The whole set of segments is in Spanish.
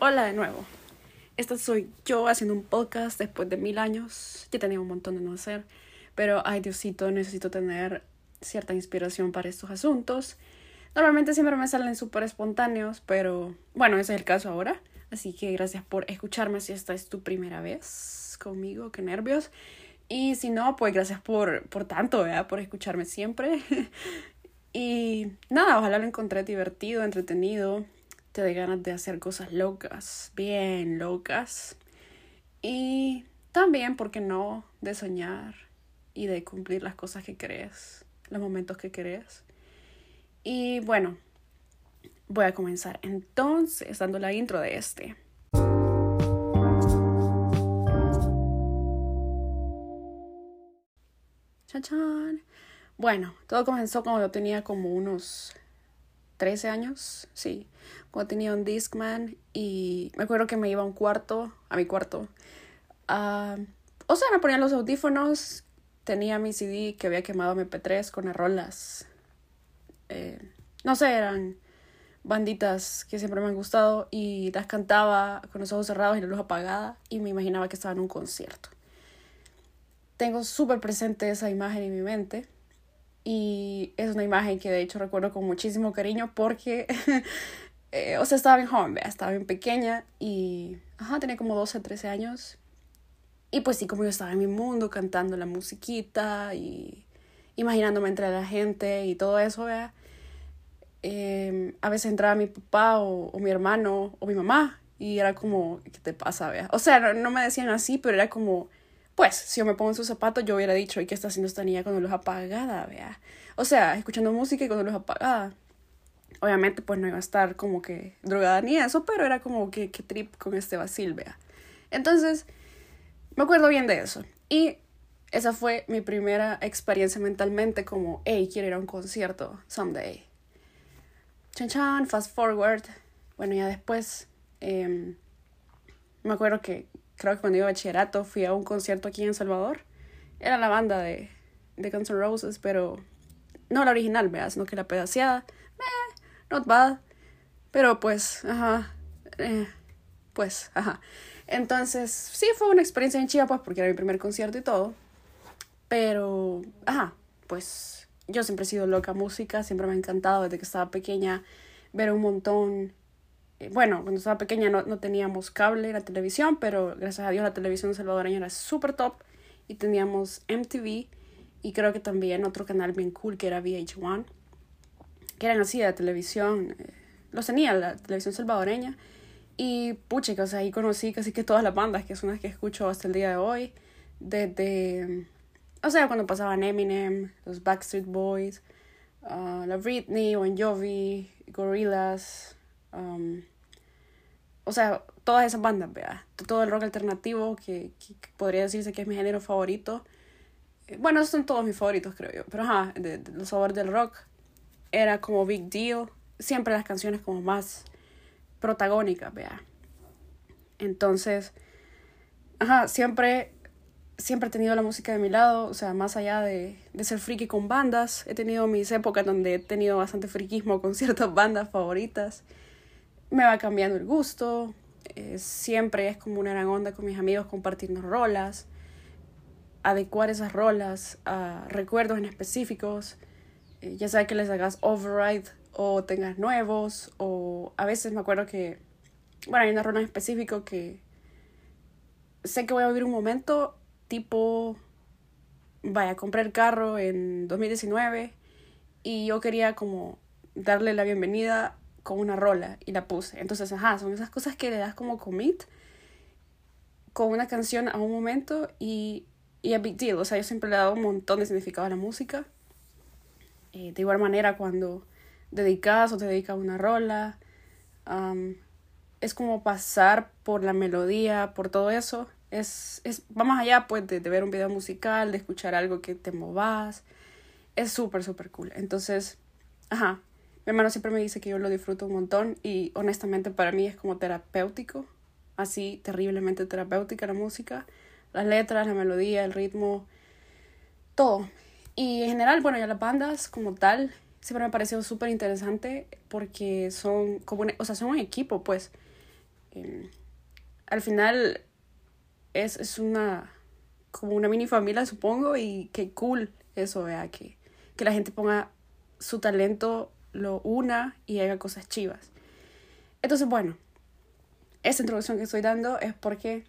Hola de nuevo. Esta soy yo haciendo un podcast después de mil años. Ya tenía un montón de no hacer, pero ay Diosito, necesito tener cierta inspiración para estos asuntos. Normalmente siempre me salen súper espontáneos, pero bueno, ese es el caso ahora. Así que gracias por escucharme si esta es tu primera vez conmigo, qué nervios. Y si no, pues gracias por, por tanto, ¿verdad? por escucharme siempre. y nada, ojalá lo encontré divertido, entretenido te dé ganas de hacer cosas locas, bien locas. Y también, ¿por qué no?, de soñar y de cumplir las cosas que crees, los momentos que crees. Y bueno, voy a comenzar entonces dando la intro de este. Chan, Bueno, todo comenzó cuando yo tenía como unos 13 años, sí, cuando tenía un Discman y me acuerdo que me iba a un cuarto, a mi cuarto. o sea, me ponía los audífonos, tenía mi CD que había quemado MP3 con arrolas. Eh, no sé, eran banditas que siempre me han gustado y las cantaba con los ojos cerrados y la luz apagada y me imaginaba que estaba en un concierto. Tengo súper presente esa imagen en mi mente y es una imagen que de hecho recuerdo con muchísimo cariño porque, eh, o sea, estaba bien joven, estaba bien pequeña y, ajá, tenía como 12, 13 años. Y pues sí, como yo estaba en mi mundo cantando la musiquita y imaginándome entre la gente y todo eso, vea. Em, a veces entraba mi papá o, o, mi hermano o mi mamá y era como, ¿qué te pasa, vea? O sea, no, no me decían así, pero era como pues, si yo me pongo en sus zapatos, yo hubiera dicho, ¿y qué está haciendo esta niña con luz apagada, vea? O sea, escuchando música y con luz apagada. Obviamente, pues no iba a estar como que drogada ni eso, pero era como que, que trip con este Basil, vea. Entonces, me acuerdo bien de eso. Y esa fue mi primera experiencia mentalmente como, hey, quiero ir a un concierto someday. Chan chan, fast forward. Bueno, ya después, em, me acuerdo que creo que cuando iba a bachillerato fui a un concierto aquí en Salvador. Era la banda de, de Guns N' Roses, pero no la original, veas, sino que la pedaceada. Not bad. Pero pues, ajá. Eh, pues, ajá. Entonces, sí, fue una experiencia en chida, pues, porque era mi primer concierto y todo. Pero, ajá, pues yo siempre he sido loca música, siempre me ha encantado desde que estaba pequeña ver un montón eh, bueno, cuando estaba pequeña no, no teníamos cable en la televisión, pero gracias a Dios la televisión salvadoreña era súper top y teníamos MTV y creo que también otro canal bien cool que era VH1, que eran así de televisión, eh, los tenía la televisión salvadoreña. Y pucha, o sea, ahí conocí casi que todas las bandas que son las que escucho hasta el día de hoy, desde, o sea, cuando pasaban Eminem, los Backstreet Boys, uh, la Britney, Bon Jovi, Gorillaz, um, o sea, todas esas bandas, vea, todo el rock alternativo que, podría decirse que es mi género favorito. Eh, bueno, son todos mis favoritos, creo yo, pero ajá, de los sabores del rock era como Big Deal, siempre las canciones como más protagónicas, vea. Entonces, ajá, siempre siempre he tenido la música de mi lado, o sea, más allá de, de ser friki con bandas, he tenido mis épocas donde he tenido bastante friquismo con ciertas bandas favoritas me va cambiando el gusto. Eh, siempre es como una gran onda con mis amigos compartiendo rolas. Adecuar esas rolas a recuerdos en específicos. Eh, ya sea que les hagas override o tengas nuevos. O a veces me acuerdo que. Bueno, hay una rola en específico que. Sé que voy a vivir un momento tipo. Vaya, compré el carro en 2019 y yo quería como darle la bienvenida con una rola y la puse. Entonces, ajá, son esas cosas que le das como commit con una canción a un momento y, y a big deal. O sea, yo siempre le he dado un montón de significado a la música. Eh, de igual manera, cuando dedicas o te dedicas a una rola, es como pasar por la melodía, por todo eso. Es, es, vamos allá, pues, de, de ver un video musical, de escuchar algo que te movas. Es súper, súper cool. Entonces, ajá, mi hermano siempre me dice que yo lo disfruto un montón y honestamente para mí es como terapéutico, así terriblemente terapéutica la música, las letras, la melodía, el ritmo, todo. Y en general, bueno, ya las bandas como tal, siempre me ha parecido súper interesante porque son como un, o sea, son un equipo, pues. Em, al final es, es una como una mini familia, supongo, y qué cool eso, vea, que, que la gente ponga su talento, lo una y haga cosas chivas. Entonces, bueno, esta introducción que estoy dando es porque,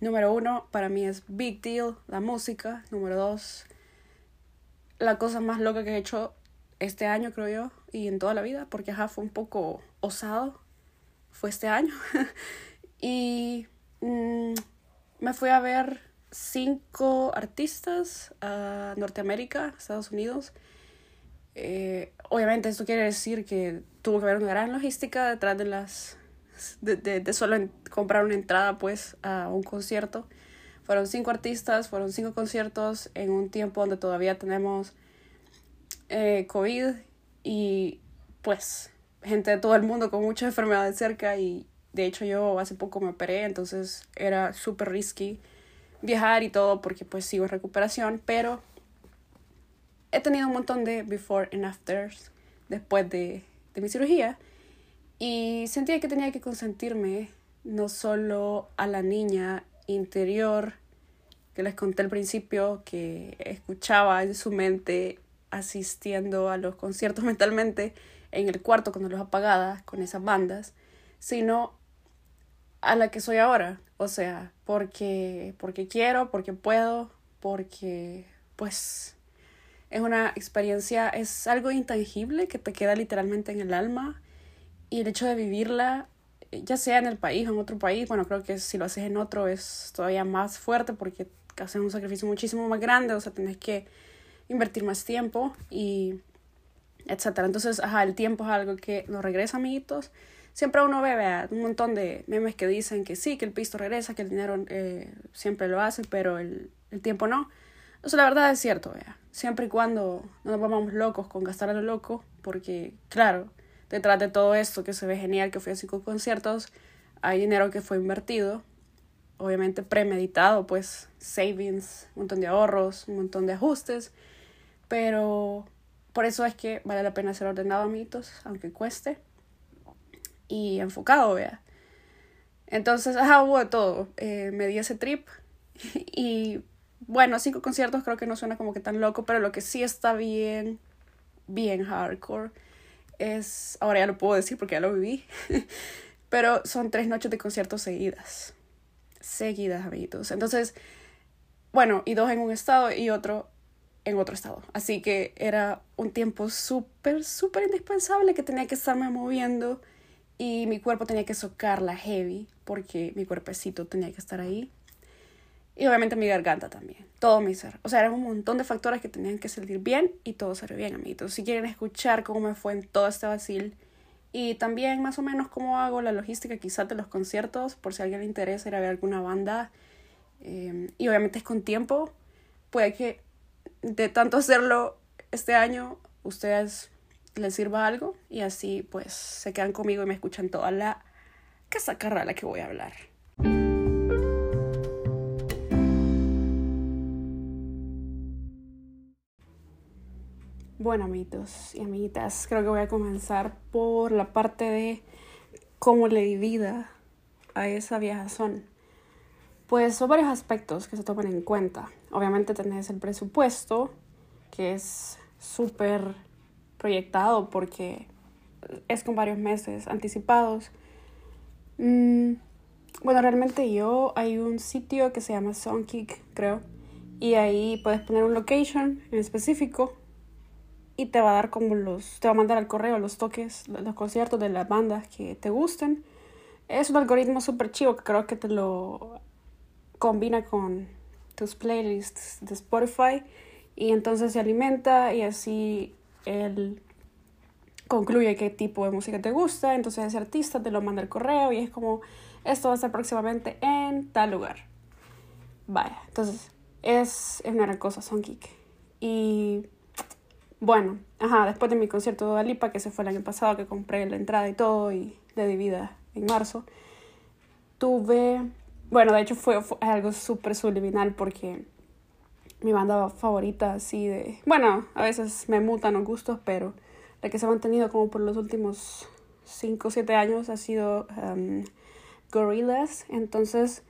número uno, para mí es big deal la música. Número dos, la cosa más loca que he hecho este año, creo yo, y en toda la vida, porque ajá, fue un poco osado, fue este año. y mm, me fui a ver cinco artistas a Norteamérica, Estados Unidos. Eh, obviamente esto quiere decir que tuvo que haber una gran logística detrás de las de, de, solo comprar una entrada pues a un concierto. Fueron cinco artistas, fueron cinco conciertos en un tiempo donde todavía tenemos eh, COVID y pues gente de todo el mundo con muchas enfermedades cerca y de hecho yo hace poco me operé, entonces era súper risky viajar y todo porque pues sigo en recuperación, pero he tenido un montón de before and afters después de, de mi cirugía y sentía que tenía que consentirme no solo a la niña interior que les conté al principio que escuchaba en su mente asistiendo a los conciertos mentalmente en el cuarto con los apagada con esas bandas, sino a la que soy ahora, o sea, porque porque quiero, porque puedo, porque pues es una experiencia, es algo intangible que te queda literalmente en el alma y el hecho de vivirla, ya sea en el país o en otro país, bueno, creo que si lo haces en otro es todavía más fuerte porque haces un sacrificio muchísimo más grande, o sea, tienes que invertir más tiempo y etcétera. Entonces, ajá, el tiempo es algo que nos regresa, amiguitos. Siempre uno ve un montón de memes que dicen que sí, que el pisto regresa, que el dinero eh, siempre lo hace, pero el, el tiempo no. Eso la verdad es cierto, vea. Siempre y cuando no nos vamos locos con gastar a lo loco, porque, claro, detrás de todo esto que se ve genial, que fui a cinco conciertos, hay dinero que fue invertido, obviamente premeditado, pues savings, un montón de ahorros, un montón de ajustes, pero por eso es que vale la pena ser ordenado, amiguitos, aunque cueste, y enfocado, vea. Entonces, ajá, hubo de todo. Eh, me di ese trip y bueno, cinco conciertos creo que no suena como que tan loco, pero lo que sí está bien, bien hardcore es, ahora ya lo puedo decir porque ya lo viví, pero son tres noches de conciertos seguidas. Seguidas, amiguitos. Entonces, bueno, y dos en un estado y otro en otro estado. Así que era un tiempo súper, súper indispensable que tenía que estarme moviendo y mi cuerpo tenía que socarla heavy porque mi cuerpecito tenía que estar ahí. Y obviamente mi garganta también, todo mi ser. O sea, eran un montón de factores que tenían que salir bien y todo salió bien, amiguitos. Si quieren escuchar cómo me fue en todo este vacil y también más o menos cómo hago la logística quizás de los conciertos, por si a alguien le interesa ir a ver alguna banda. Eh, y obviamente es con tiempo. Puede que de tanto hacerlo este año, ustedes les sirva algo y así pues se quedan conmigo y me escuchan toda la casa la que voy a hablar. Bueno, amiguitos y amiguitas, creo que voy a comenzar por la parte de cómo le di vida a esa viajazón. Pues son varios aspectos que se toman en cuenta. Obviamente tenés el presupuesto, que es súper proyectado porque es con varios meses anticipados. Mm, bueno, realmente yo hay un sitio que se llama Songkick, creo, y ahí puedes poner un location en específico y te va a dar como los, te va a mandar al correo los toques, los conciertos de las bandas que te gusten. Es un algoritmo súper chivo que creo que te lo combina con tus playlists de Spotify y entonces se alimenta y así él concluye qué tipo de música te gusta, entonces ese artista te lo manda el correo y es como esto va a estar próximamente en tal lugar. Vaya, entonces es, es una gran cosa, son geek. Y bueno, ajá, después de mi concierto de Alipa, que se fue el año pasado, que compré la entrada y todo y le di vida en marzo, tuve bueno, de hecho fue, algo súper subliminal porque mi banda favorita así de... Bueno, a veces me mutan los gustos, pero la que se ha mantenido como por los últimos 5 o 7 años ha sido um, Gorillaz. Entonces,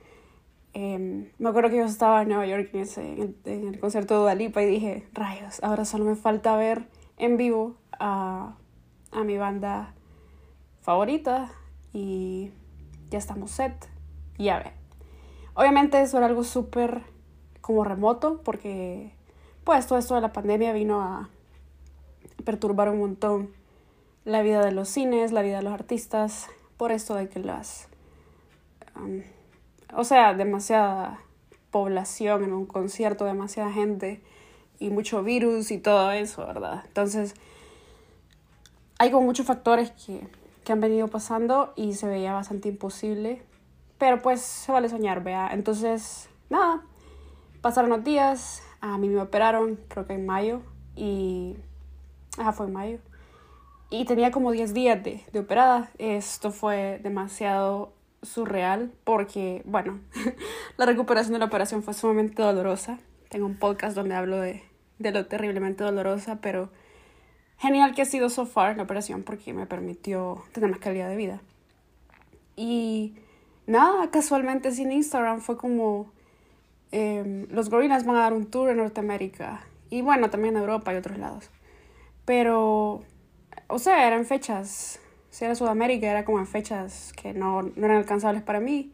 em, me acuerdo que yo estaba en Nueva York en, ese, en, el concierto de Dualipa y dije, rayos, ahora solo me falta ver en vivo a, a mi banda favorita y ya estamos set. Y ya ve. Obviamente eso era algo súper como remoto porque pues todo esto de la pandemia vino a perturbar un montón la vida de los cines, la vida de los artistas, por esto de que las... o sea, demasiada población en un concierto, demasiada gente y mucho virus y todo eso, ¿verdad? Entonces, hay como muchos factores que, que han venido pasando y se veía bastante imposible, pero pues se vale soñar, vea. Entonces, nada, pasaron los días, a mí me operaron, creo que en mayo, y... Ajá, fue en mayo y tenía como 10 días de, de operada. Esto fue demasiado surreal porque, bueno, la recuperación de la operación fue sumamente dolorosa. Tengo un podcast donde hablo de, de lo terriblemente dolorosa, pero genial que ha sido so far la operación porque me permitió tener más calidad de vida. Y nada, casualmente sin Instagram fue como eh, los gorilas van a dar un tour en Norteamérica y bueno, también en Europa y otros lados. Pero o sea, eran fechas, si era Sudamérica, era como en fechas que no, no eran alcanzables para mí.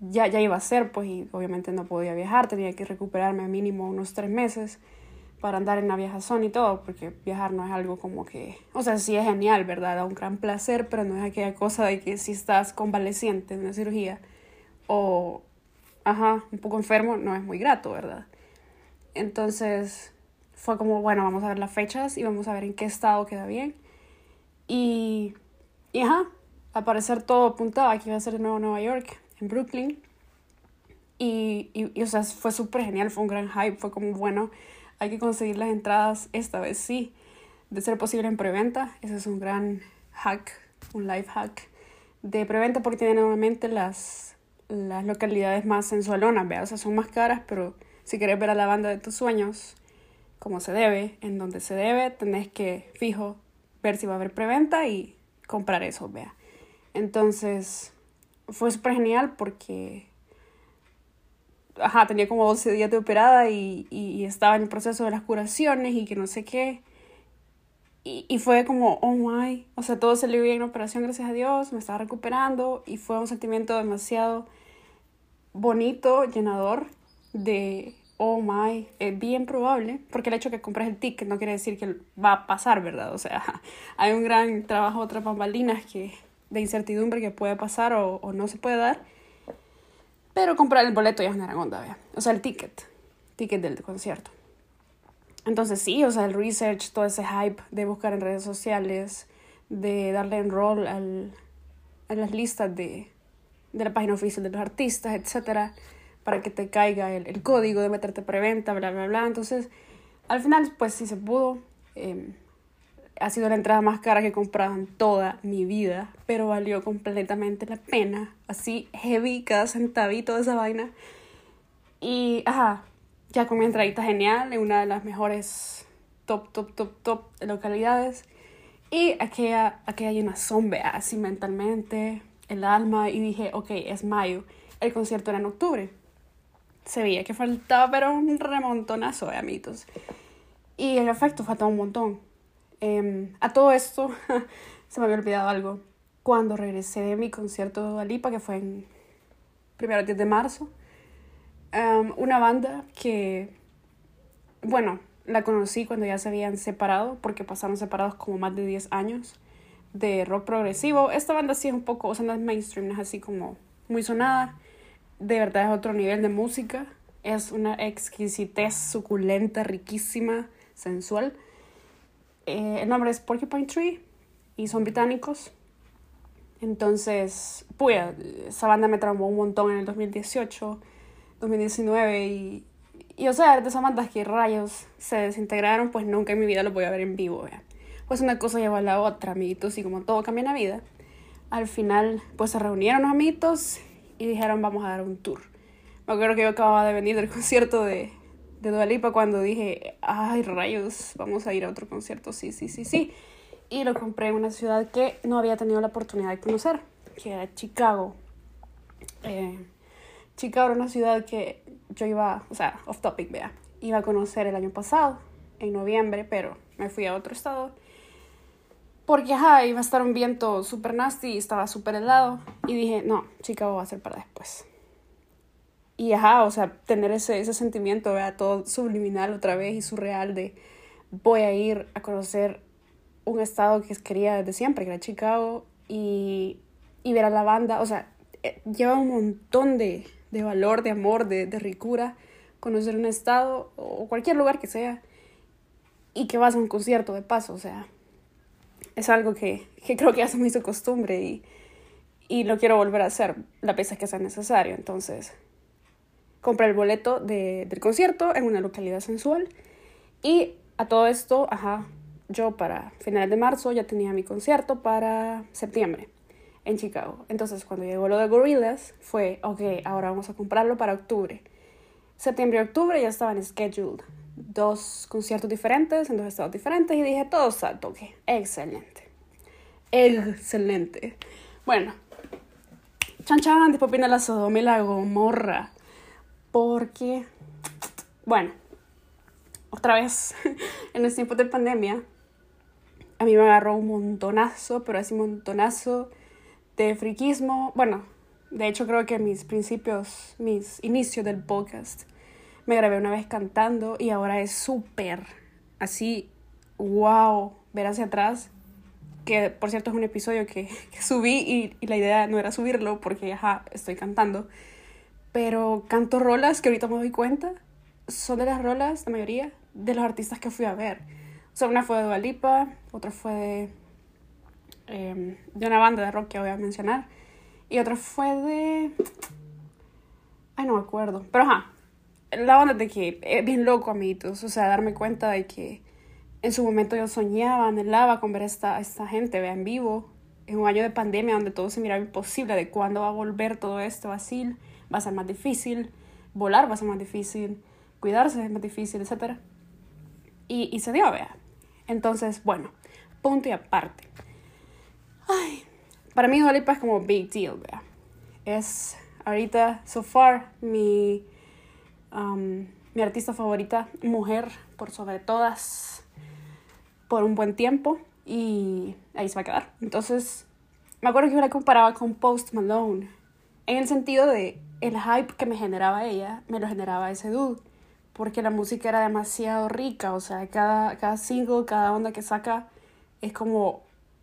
Ya, ya iba a ser, pues, y obviamente no podía viajar, tenía que recuperarme mínimo unos tres meses para andar en la viajazón y todo, porque viajar no es algo como que, o sea, sí es genial, ¿verdad? Da un gran placer, pero no es aquella cosa de que si estás convaleciente de una cirugía o, ajá, un poco enfermo, no es muy grato, ¿verdad? Entonces fue como, bueno, vamos a ver las fechas y vamos a ver en qué estado queda bien. Y, y ajá, al parecer todo apuntaba que iba a ser de nuevo Nueva York, en Brooklyn. Y, y, o sea, fue súper genial, fue un gran hype, fue como, bueno, hay que conseguir las entradas esta vez sí, de ser posible en preventa. Ese es un gran hack, un life hack de preventa porque tiene nuevamente las, las localidades más sensualonas, ¿vea? o sea, son más caras, pero si quieres ver a la banda de tus sueños como se debe, en donde se debe, tenés que, fijo, ver si va a haber preventa y comprar eso, vea. Entonces, fue súper genial porque, ajá, tenía como 12 días de operada y, y, estaba en el proceso de las curaciones y que no sé qué. Y, y fue como, oh my, o sea, todo salió bien en operación, gracias a Dios, me estaba recuperando y fue un sentimiento demasiado bonito, llenador de oh my, es bien probable, porque el hecho de que compres el ticket no quiere decir que va a pasar, ¿verdad? O sea, hay un gran trabajo otras bambalinas que, de incertidumbre que puede pasar o, no se puede dar. Pero comprar el boleto ya es una onda, ¿vea? O sea, el ticket, ticket del concierto. Entonces sí, o sea, el research, todo ese hype de buscar en redes sociales, de darle enroll al, a las listas de, de la página oficial de los artistas, etcétera para que te caiga el, el, código de meterte preventa, bla, bla, bla. Entonces, al final, pues sí se pudo. Eh, ha sido la entrada más cara que he comprado en toda mi vida, pero valió completamente la pena. Así, heavy, cada centavito de esa vaina. Y, ajá, ya con mi entradita genial en una de las mejores top, top, top, top localidades. Y aquella, aquella una sombra así mentalmente, el alma, y dije, ok, es mayo. El concierto era en octubre se veía que faltaba, pero un remontonazo de amitos. Y en efecto, faltaba un montón. Em, a todo esto, se me había olvidado algo. Cuando regresé de mi concierto de Alipa, que fue en primero 10 de marzo, em, una banda que, bueno, la conocí cuando ya se habían separado, porque pasaron separados como más de 10 años, de rock progresivo. Esta banda sí es un poco, o sea, no es mainstream, es así como muy sonada de verdad es otro nivel de música. Es una exquisitez suculenta, riquísima, sensual. Eh, el nombre es Porcupine Tree y son británicos. Entonces, pues, esa banda me traumó un montón en el 2018, 2019 y, y o sea, de esas bandas que rayos se desintegraron, pues nunca en mi vida los voy a ver en vivo. Pues una cosa lleva a la otra, amiguitos, y como todo cambia en la vida, al final, pues se reunieron los amiguitos y dijeron vamos a dar un tour. Me acuerdo que yo acababa de venir del concierto de, de Dua cuando dije, ay rayos, vamos a ir a otro concierto, sí, sí, sí, sí. Y lo compré en una ciudad que no había tenido la oportunidad de conocer, que era Chicago. Eh, Chicago era una ciudad que yo iba, o sea, off topic, vea, iba a conocer el año pasado, en noviembre, pero me fui a otro estado. Porque, ajá, iba a estar un viento súper nasty y estaba súper helado. Y dije, no, Chicago va a ser para después. Y, ajá, o sea, tener ese, ese sentimiento, vea, todo subliminal otra vez y surreal de voy a ir a conocer un estado que quería desde siempre, que era Chicago, y, y ver a la banda, o sea, eh, lleva un montón de, de valor, de amor, de, de, ricura, conocer un estado o cualquier lugar que sea, y que vas a un concierto de paso, o sea, es algo que, que creo que ya se me hizo costumbre y, y lo quiero volver a hacer la vez que sea necesario, entonces compré el boleto de, del concierto en una localidad sensual y a todo esto, ajá, yo para finales de marzo ya tenía mi concierto para septiembre en Chicago. Entonces cuando llegó lo de Gorillaz fue, ok, ahora vamos a comprarlo para octubre. Septiembre y octubre ya estaban scheduled. Dos conciertos diferentes en dos estados diferentes y dije, todo salto, ok, excelente. Excelente. Bueno, chan chan, después viene la Sodoma y la Gomorra. Porque, bueno, otra vez, en los tiempos de pandemia, a mí me agarró un montonazo, pero así montonazo de friquismo. Bueno, de hecho creo que mis principios, mis inicios del podcast, me grabé una vez cantando y ahora es súper así, wow, ver hacia atrás. Que por cierto es un episodio que, subí y, la idea no era subirlo porque, ajá, estoy cantando. Pero canto rolas que ahorita me doy cuenta son de las rolas, la mayoría, de los artistas que fui a ver sea, una fue de Dualipa, otra fue de, em, de una banda de rock que voy a mencionar. Y otra fue de... Ay, no me acuerdo. Pero ajá, la banda de que es bien loco, amiguitos. O sea, darme cuenta de que en su momento yo soñaba, anhelaba con ver a esta, esta gente en vivo. En un año de pandemia donde todo se miraba imposible, de cuándo va a volver todo esto así, va a ser más difícil, volar va a ser más difícil, cuidarse es más difícil, etc. Y, y se dio, vea. Entonces, bueno, punto y aparte. Ay, para mí Dua es como big deal, vea. Es ahorita, so far, mi, mi artista favorita, mujer, por sobre todas, por un buen tiempo. Y ahí se va a quedar. Entonces, me acuerdo que yo la comparaba con Post Malone. En el sentido de el hype que me generaba ella, me lo generaba ese dude porque la música era demasiado rica, o sea, cada, cada single, cada onda que saca es como,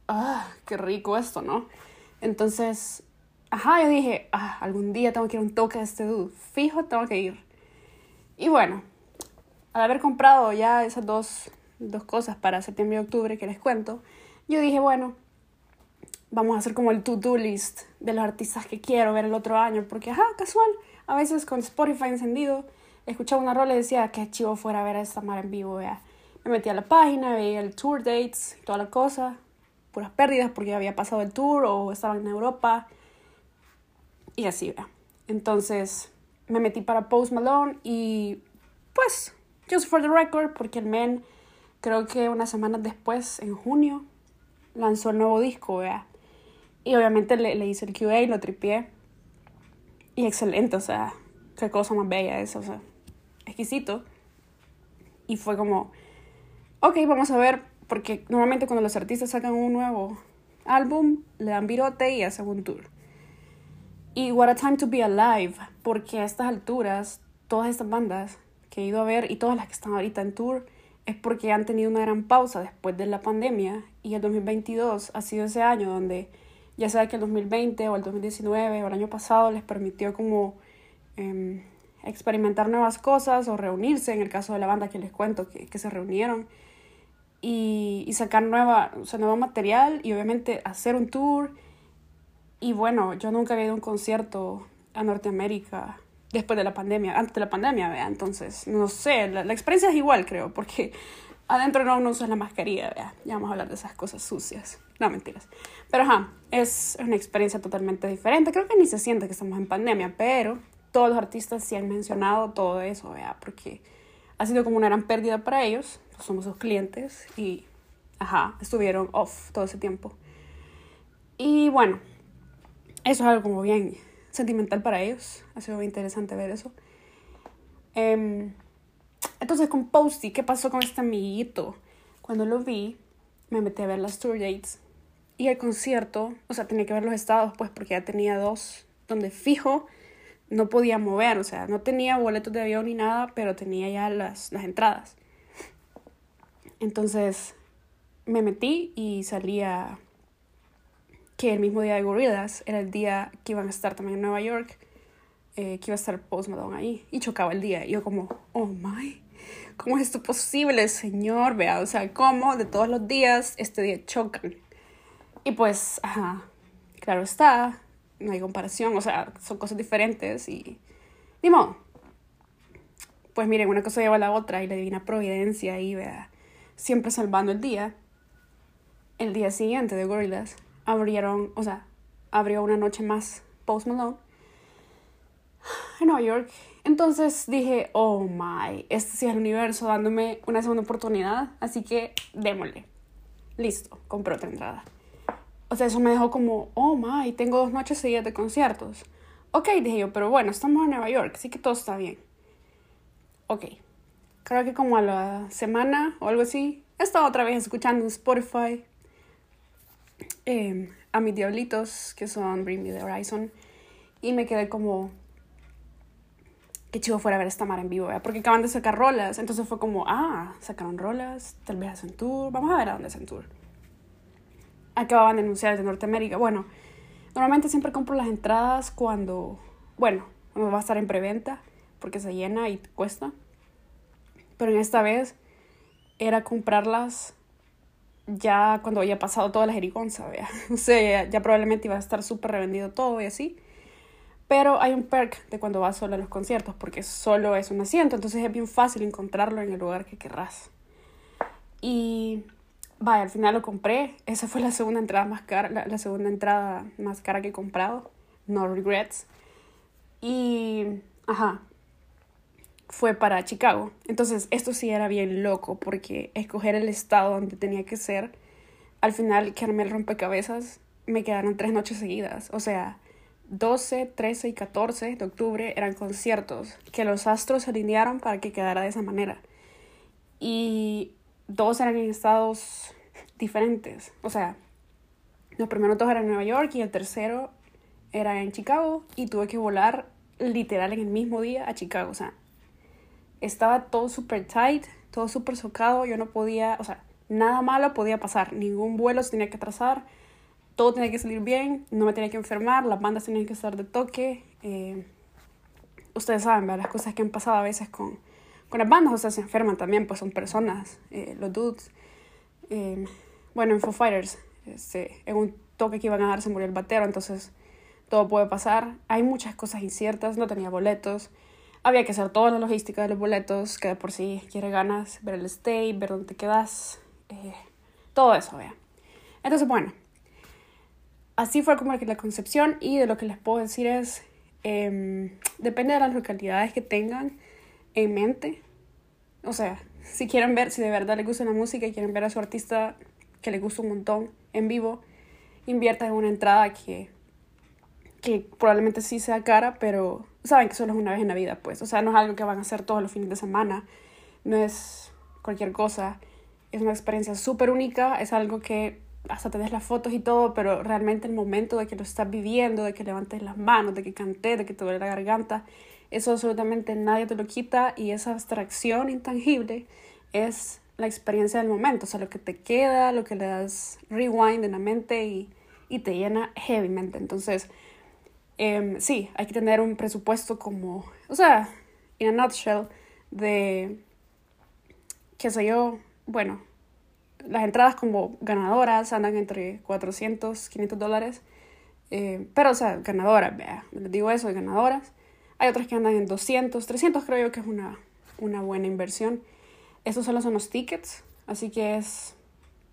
ah, qué rico esto, ¿no? Entonces, ajá, yo dije, ah, algún día tengo que ir a un toque de este dude, fijo, tengo que ir. Y bueno, al haber comprado ya esas dos, dos cosas para septiembre y octubre que les cuento, yo dije, bueno, vamos a hacer como el to-do list de los artistas que quiero ver el otro año, porque, ajá, casual, a veces con Spotify encendido, escuchaba una rola y decía que chivo fuera ver a esta mar en vivo, vea. Me metí a la página, veía el tour dates, toda la cosa, puras pérdidas porque había pasado el tour o estaba en Europa y así, vea. Entonces me metí para Post Malone y pues, just for the record, porque el men creo que unas semanas después, en junio, lanzó el nuevo disco, vea. Y obviamente le, le hice el QA, lo tripié. Y excelente, o sea, qué cosa más bella es, o sea, exquisito. Y fue como, ok, vamos a ver, porque normalmente cuando los artistas sacan un nuevo álbum, le dan virote y hacen un tour. Y What a Time to Be Alive, porque a estas alturas, todas estas bandas que he ido a ver y todas las que están ahorita en tour, es porque han tenido una gran pausa después de la pandemia y el 2022 ha sido ese año donde ya sea que el 2020 o el 2019 o el año pasado les permitió como eh, experimentar nuevas cosas o reunirse, en el caso de la banda que les cuento, que, que se reunieron, y, y, sacar nueva, o sea, nuevo material y obviamente hacer un tour. Y bueno, yo nunca había ido a un concierto a Norteamérica después de la pandemia, antes de la pandemia, vea, entonces, no sé, la, la experiencia es igual, creo, porque adentro no uno usa la mascarilla, vea, ya vamos a hablar de esas cosas sucias, no mentiras. Pero ajá, es una experiencia totalmente diferente, creo que ni se siente que estamos en pandemia, pero todos los artistas sí han mencionado todo eso, ¿vea? porque ha sido como una gran pérdida para ellos, somos sus clientes y, ajá, estuvieron off todo ese tiempo. Y bueno, eso es algo como bien sentimental para ellos. Ha sido muy interesante ver eso. Em, entonces con Posty, ¿qué pasó con este amiguito? Cuando lo vi, me metí a ver las tour dates y el concierto, o sea, tenía que ver los estados, pues, porque ya tenía dos donde fijo no podía mover, o sea, no tenía boletos de avión ni nada, pero tenía ya las, las entradas. Entonces me metí y salía que el mismo día de Gorillaz era el día que iban a estar también en Nueva York, eh, que iba a estar Post Malone ahí, y chocaba el día. Y yo como, oh my, ¿cómo es esto posible, señor? Vea, o sea, ¿cómo de todos los días este día chocan? Y pues, ajá, claro está, no hay comparación, o sea, son cosas diferentes y ni modo. Pues miren, una cosa lleva a la otra y la divina providencia ahí, vea, siempre salvando el día. El día siguiente de Gorillaz abrieron, o sea, abrió una noche más Post Malone en Nueva York. Entonces dije, oh my, este sí es el universo dándome una segunda oportunidad, así que démosle. Listo, compré otra entrada. O sea, eso me dejó como, oh my, tengo dos noches seguidas de conciertos. Ok, dije yo, pero bueno, estamos en Nueva York, así que todo está bien. Ok, creo que como a la semana o algo así, he otra vez escuchando Spotify em, a mis diablitos, que son Bring Me the Horizon, y me quedé como, qué chido fuera a ver esta mar en vivo, porque acaban de sacar rolas, entonces fue como, ah, sacaron rolas, tal vez hacen tour, vamos a ver a dónde hacen tour acababan de anunciar de Norteamérica. Bueno, normalmente siempre compro las entradas cuando, bueno, cuando va a estar en preventa, porque se llena y cuesta. Pero en esta vez era comprarlas ya cuando había pasado toda la jerigonza, vea. O sea, ya, probablemente iba a estar súper revendido todo y así. Pero hay un perk de cuando vas solo a los conciertos, porque solo es un asiento, entonces es bien fácil encontrarlo en el lugar que querrás. Y Vaya, al final lo compré. Esa fue la segunda entrada más cara, la, segunda entrada más cara que he comprado. No regrets. Y, ajá, fue para Chicago. Entonces, esto sí era bien loco porque escoger el estado donde tenía que ser, al final que armé el rompecabezas, me quedaron tres noches seguidas. O sea, 12, 13 y 14 de octubre eran conciertos que los astros se alinearon para que quedara de esa manera. Y dos eran en estados diferentes. O sea, los primeros dos eran en Nueva York y el tercero era en Chicago y tuve que volar literal en el mismo día a Chicago. O sea, estaba todo súper tight, todo súper socado. Yo no podía, o sea, nada malo podía pasar. Ningún vuelo se tenía que atrasar. Todo tenía que salir bien. No me tenía que enfermar. Las bandas tenían que estar de toque. Eh, ustedes saben, ¿verdad? las cosas que han pasado a veces con, con las bandas, o sea, se enferman también, pues son personas, eh, los dudes. Eh, bueno, en Foo Fighters, este, en un toque que iban a dar se murió el batero, entonces todo puede pasar. Hay muchas cosas inciertas, no tenía boletos. Había que hacer toda la logística de los boletos, que de por sí quiere ganas, ver el stay, ver dónde te quedas, eh, todo eso, vea. Entonces, bueno, así fue como la concepción y de lo que les puedo decir es, eh, depende de las localidades que tengan, en mente. O sea, si quieren ver, si de verdad les gusta la música y quieren ver a su artista que les gusta un montón en vivo, inviertan en una entrada que, que probablemente sí sea cara, pero saben que solo es una vez en la vida, pues. O sea, no es algo que van a hacer todos los fines de semana, no es cualquier cosa. Es una experiencia súper única, es algo que hasta te des las fotos y todo, pero realmente el momento de que lo estás viviendo, de que levantes las manos, de que cantes, de que te duele la garganta, eso absolutamente nadie te lo quita y esa abstracción intangible es la experiencia del momento, o sea, lo que te queda, lo que le das rewind en la mente y, y te llena heavymente. Entonces, eh, sí, hay que tener un presupuesto como, o sea, in a nutshell, de, qué sé yo, bueno, las entradas como ganadoras andan entre 400, 500 dólares, eh, pero, o sea, ganadoras, vea, les digo eso, ganadoras. Hay otras que andan en 200, 300 creo yo que es una, una buena inversión. Estos solo son los tickets, así que es...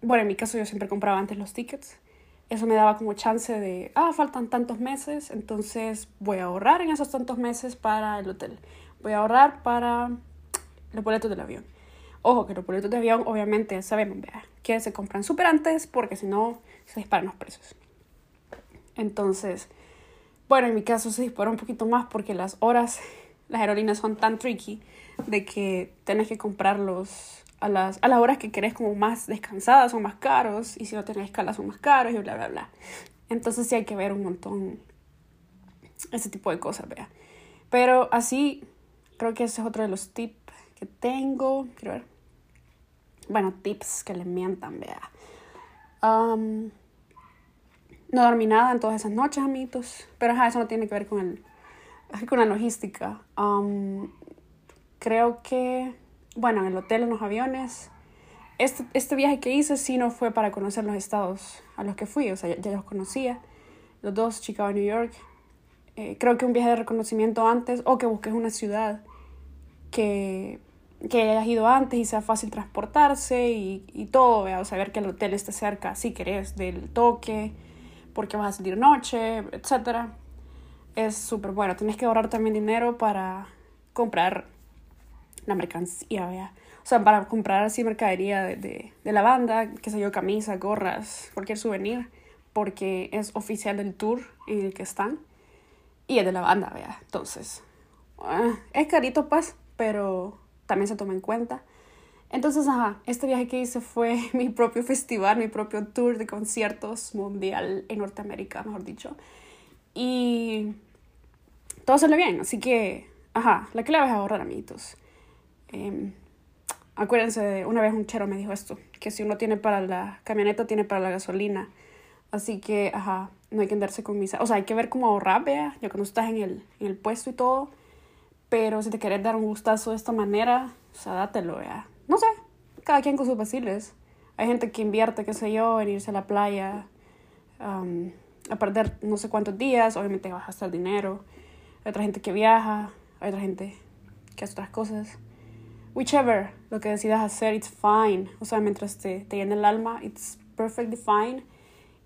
Bueno, en mi caso yo siempre compraba antes los tickets. Eso me daba como chance de, ah, faltan tantos meses, entonces voy a ahorrar en esos tantos meses para el hotel. Voy a ahorrar para los boletos del avión. Ojo, que los boletos de avión obviamente sabemos vea, que se compran súper antes porque si no se disparan los precios. Entonces, bueno, en mi caso se dispara un poquito más porque las horas, las aerolíneas son tan tricky de que tenés que comprarlos a las, a las horas que querés como más descansadas, son más caros, y si no tenés escala son más caros y bla, bla, bla. Entonces sí hay que ver un montón ese tipo de cosas, vea. Pero así, creo que ese es otro de los tips que tengo. Quiero ver. Bueno, tips que le mientan, vea. Um, no dormí nada en todas esas noches, amigos. Pero ajá, eso no tiene que ver con, el, con la logística. Um, creo que, bueno, en el hotel, en los aviones. Este, este viaje que hice sí no fue para conocer los estados a los que fui, o sea, ya, los conocía. Los dos, Chicago y New York. Eh, creo que un viaje de reconocimiento antes o que busques una ciudad que que hayas ido antes y sea fácil transportarse y, y todo, o saber que el hotel esté cerca si querés del toque, porque vas a salir noche, etc. Es súper bueno. Tienes que ahorrar también dinero para comprar la mercancía, ¿vea? O sea, para comprar así mercadería de, de, de la banda, qué sé yo, camisas, gorras, cualquier souvenir, porque es oficial del tour en el que están y es de la banda, vea. Entonces, ah, es carito, pues, pero también se toma en cuenta. Entonces, ajá, este viaje que hice fue mi propio festival, mi propio tour de conciertos mundial en Norteamérica, mejor dicho. Y todo salió bien, así que, ajá, la clave es ahorrar, amiguitos. Eh, acuérdense, de, una vez un chero me dijo esto, que si uno tiene para la camioneta, tiene para la gasolina. Así que, ajá, no hay que andarse con misa. O sea, hay que ver cómo ahorrar, vea, ya cuando estás en el, en el puesto y todo pero si te querés dar un gustazo de esta manera, o sea, dátelo, ya. No sé, cada quien con sus vaciles. Hay gente que invierte, qué sé yo, en irse a la playa, a perder no sé cuántos días, obviamente vas a gastar dinero. Hay otra gente que viaja, hay otra gente que hace otras cosas. Whichever, lo que decidas hacer, it's fine. O sea, mientras te, te llene el alma, it's perfectly fine.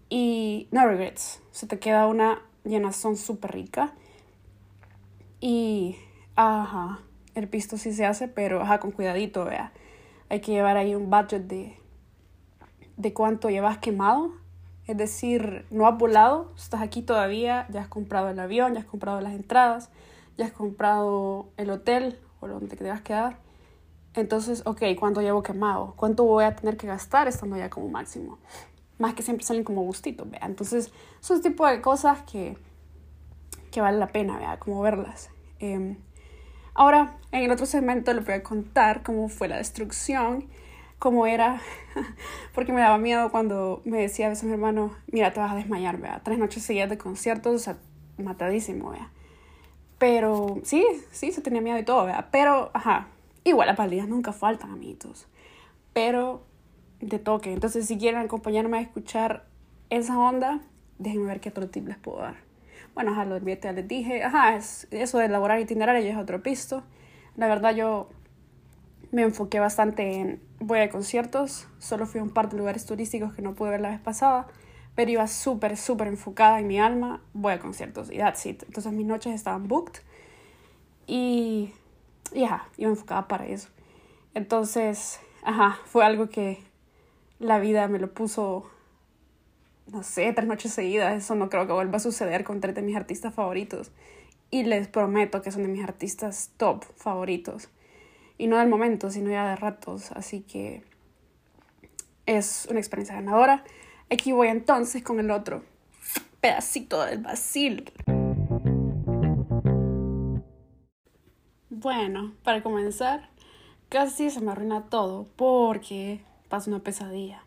Y no regrets. Se te queda una llenazón súper rica. Y Ajá, el pisto sí se hace, pero ajá, con cuidadito, vea. Hay que llevar ahí un budget de, de cuánto llevas quemado. Es decir, no has volado, estás aquí todavía, ya has comprado el avión, ya has comprado las entradas, ya has comprado el hotel o donde te debas quedar. Entonces, ok, ¿cuánto llevo quemado? ¿Cuánto voy a tener que gastar estando ya como máximo? Más que siempre salen como gustitos, vea. Entonces, son tipo de cosas que, que vale la pena, vea, como verlas. Eh, Ahora, en el otro segmento les voy a contar cómo fue la destrucción, cómo era, porque me daba miedo cuando me decía a veces mi hermano, mira, te vas a desmayar, vea, tres noches seguidas de conciertos, o sea, matadísimo, vea. Pero sí, sí, se tenía miedo y todo, vea. Pero, ajá, igual las palidas nunca faltan, amiguitos. Pero de toque. Entonces, si quieren acompañarme a escuchar esa onda, déjenme ver qué otro tip les puedo dar. Bueno, ajá, lo ya les dije. Ajá, es, eso de elaborar itinerario es otro pisto. La verdad yo me enfoqué bastante en voy a conciertos. Solo fui a un par de lugares turísticos que no pude ver la vez pasada. Pero iba súper, súper enfocada en mi alma. Voy a conciertos y that's it. Entonces mis noches estaban booked. Y, y ajá, iba enfocada para eso. Entonces, ajá, fue algo que la vida me lo puso no sé, tres noches seguidas. Eso no creo que vuelva a suceder con tres de mis artistas favoritos. Y les prometo que son de mis artistas top favoritos. Y no del momento, sino ya de ratos. Así que es una experiencia ganadora. Aquí voy entonces con el otro pedacito del basil. Bueno, para comenzar, casi se me arruina todo porque pasa una pesadilla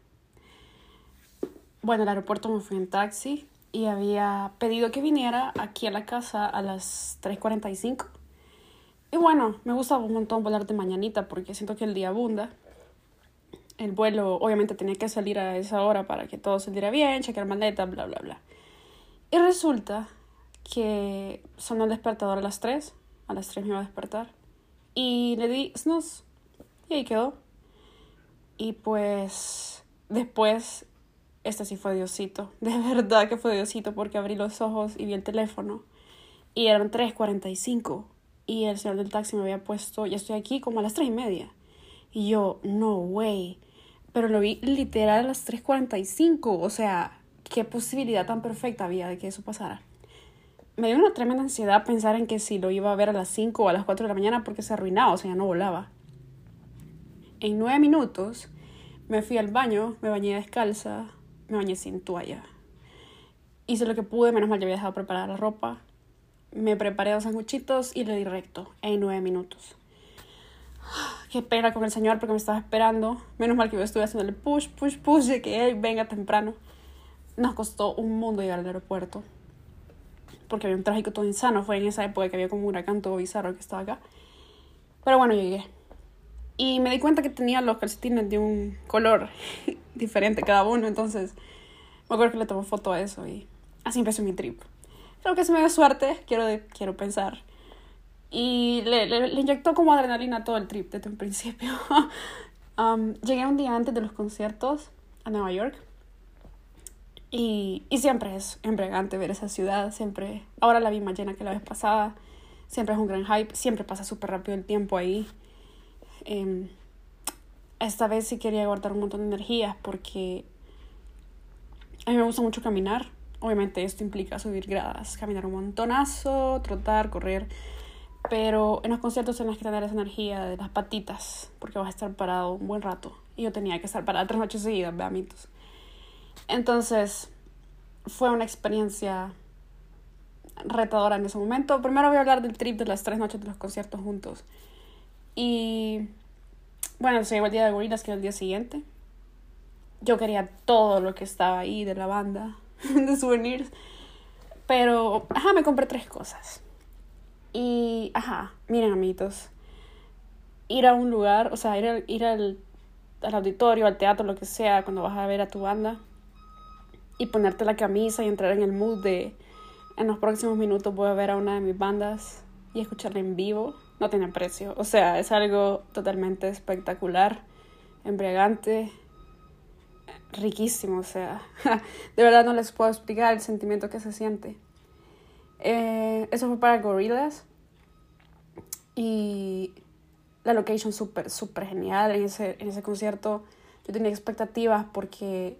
bueno, al aeropuerto me fui en taxi y había pedido que viniera aquí a la casa a las 3.45. Y bueno, me gusta un montón volar de mañanita porque siento que el día abunda. El vuelo obviamente tenía que salir a esa hora para que todo saliera bien, chequear maleta, bla, bla, bla. Y resulta que sonó el despertador a las 3. A las 3 me iba a despertar. Y le di snooze. Y ahí quedó. Y pues después este sí fue Diosito, de verdad que fue Diosito porque abrí los ojos y vi el teléfono y eran 3.45 y el señor del taxi me había puesto, ya estoy aquí como a las 3 y media y yo, no way, pero lo vi literal a las 3.45, o sea, qué posibilidad tan perfecta había de que eso pasara. Me dio una tremenda ansiedad pensar en que si lo iba a ver a las 5 o a las 4 de la mañana porque se arruinaba, o sea, ya no volaba. En nueve minutos me fui al baño, me bañé descalza, me bañé sin toalla. Hice lo que pude, menos mal ya había dejado preparada la ropa. Me preparé dos sanguchitos y le di recto en nueve minutos. Qué pena con el señor porque me estaba esperando. Menos mal que yo estuve haciéndole push, push, push de que venga temprano. Nos costó un mundo llegar al aeropuerto. Porque había un tráfico todo insano. Fue en esa época que había como un huracán todo bizarro que estaba acá. Pero bueno, llegué. Y me di cuenta que tenía los calcetines de un color diferente cada uno, entonces me acuerdo que le tomé foto a eso y así empezó mi trip. Creo que se me dio suerte, quiero, quiero pensar. Y le, le, inyectó como adrenalina todo el trip desde un principio. um, llegué un día antes de los conciertos a Nueva York. Y, y siempre es embriagante ver esa ciudad, siempre, ahora la vi más llena que la vez pasada, siempre es un gran hype, siempre pasa súper rápido el tiempo ahí. Em, esta vez sí quería guardar un montón de energías porque a mí me gusta mucho caminar. Obviamente esto implica subir gradas, caminar un montonazo, trotar, correr. Pero en los conciertos tienes que tener esa energía de las patitas porque vas a estar parado un buen rato. Y yo tenía que estar parada tres noches seguidas, veamitos. Entonces fue una experiencia retadora en ese momento. Primero voy a hablar del trip de las tres noches de los conciertos juntos. Y bueno, se llegó el día de Gorillaz, que era el día siguiente. Yo quería todo lo que estaba ahí de la banda, de souvenirs. Pero, ajá, me compré tres cosas. Y, ajá, miren, amiguitos. Ir a un lugar, o sea, ir, ir al, al auditorio, al teatro, lo que sea, cuando vas a ver a tu banda. Y ponerte la camisa y entrar en el mood de, en los próximos minutos voy a ver a una de mis bandas y escucharla en vivo no tiene precio. O sea, es algo totalmente espectacular, embriagante, riquísimo. O sea, de verdad no les puedo explicar el sentimiento que se siente. Eh, eso fue para Gorillaz. Y la location súper, súper genial en ese, en ese concierto. Yo tenía expectativas porque,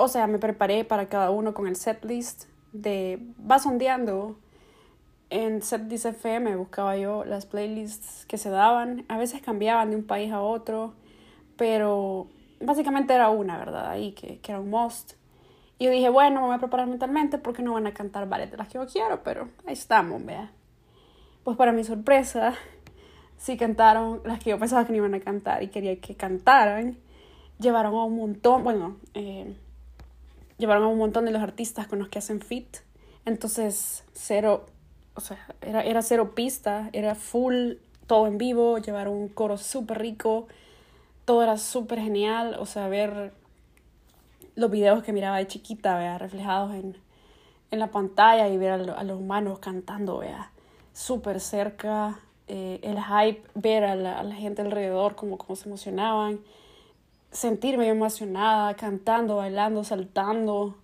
o sea, me preparé para cada uno con el set list de va sondeando en Set FM buscaba yo las playlists que se daban. A veces cambiaban de un país a otro, pero básicamente era una, ¿verdad? Ahí que, que era un must. Y yo dije, bueno, me voy a preparar mentalmente porque no van a cantar varias de las que yo quiero, pero ahí estamos, vea. Pues para mi sorpresa, sí cantaron las que yo pensaba que no iban a cantar y quería que cantaran. Llevaron a un montón, bueno, eh, llevaron a un montón de los artistas con los que hacen fit. Entonces, cero o sea, era, era cero pista, era full, todo en vivo, llevar un coro súper rico, todo era súper genial, o sea, ver los videos que miraba de chiquita, vea, reflejados en, en la pantalla y ver a, los humanos cantando, vea, súper cerca, eh, el hype, ver a la, a la, gente alrededor, como, como se emocionaban, sentirme emocionada, cantando, bailando, saltando,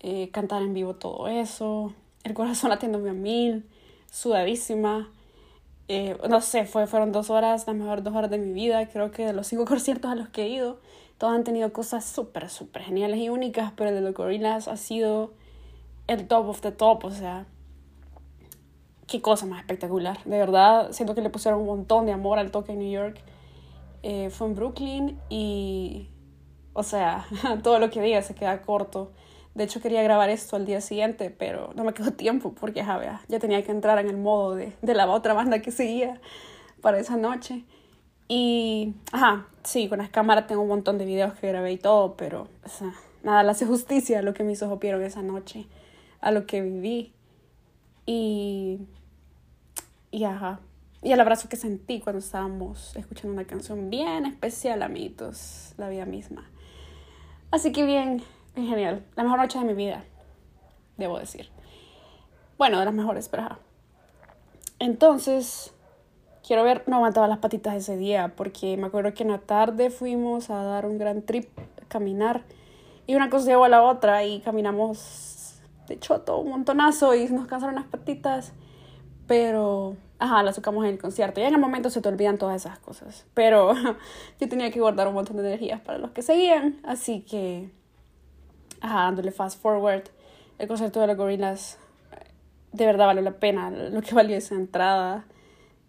eh, cantar en vivo todo eso, el corazón latiéndome a mil, sudadísima. Eh, no sé, fue, fueron dos horas, las mejores dos horas de mi vida. Creo que de los cinco conciertos a los que he ido, todos han tenido cosas súper, súper geniales y únicas, pero el de los Gorillaz ha sido el top of the top, o sea, qué cosa más espectacular. De verdad, siento que le pusieron un montón de amor al toque en New York. Eh, fue en Brooklyn y, o sea, todo lo que diga se queda corto. De hecho, quería grabar esto al día siguiente, pero no me quedó tiempo porque ya, ya tenía que entrar en el modo de, de la otra banda que seguía para esa noche. Y, ajá, sí, con las cámaras tengo un montón de videos que grabé y todo, pero o sea, nada le hace justicia a lo que mis ojos vieron esa noche, a lo que viví. Y, y ajá, y el abrazo que sentí cuando estábamos escuchando una canción bien especial, amiguitos, la vida misma. Así que bien, genial. La mejor noche de mi vida, debo decir. Bueno, de las mejores, pero Entonces, quiero ver, no aguantaba las patitas ese día, porque me acuerdo que en la tarde fuimos a dar un gran trip, caminar, y una cosa llevó a la otra, y caminamos de choto un montonazo, y nos cansaron las patitas, pero, ajá, las tocamos en el concierto, y en el momento se te olvidan todas esas cosas, pero yo tenía que guardar un montón de energías para los que seguían, así que ajá, dándole fast forward, el concierto de los Gorillaz de verdad valió la pena lo que valió esa entrada.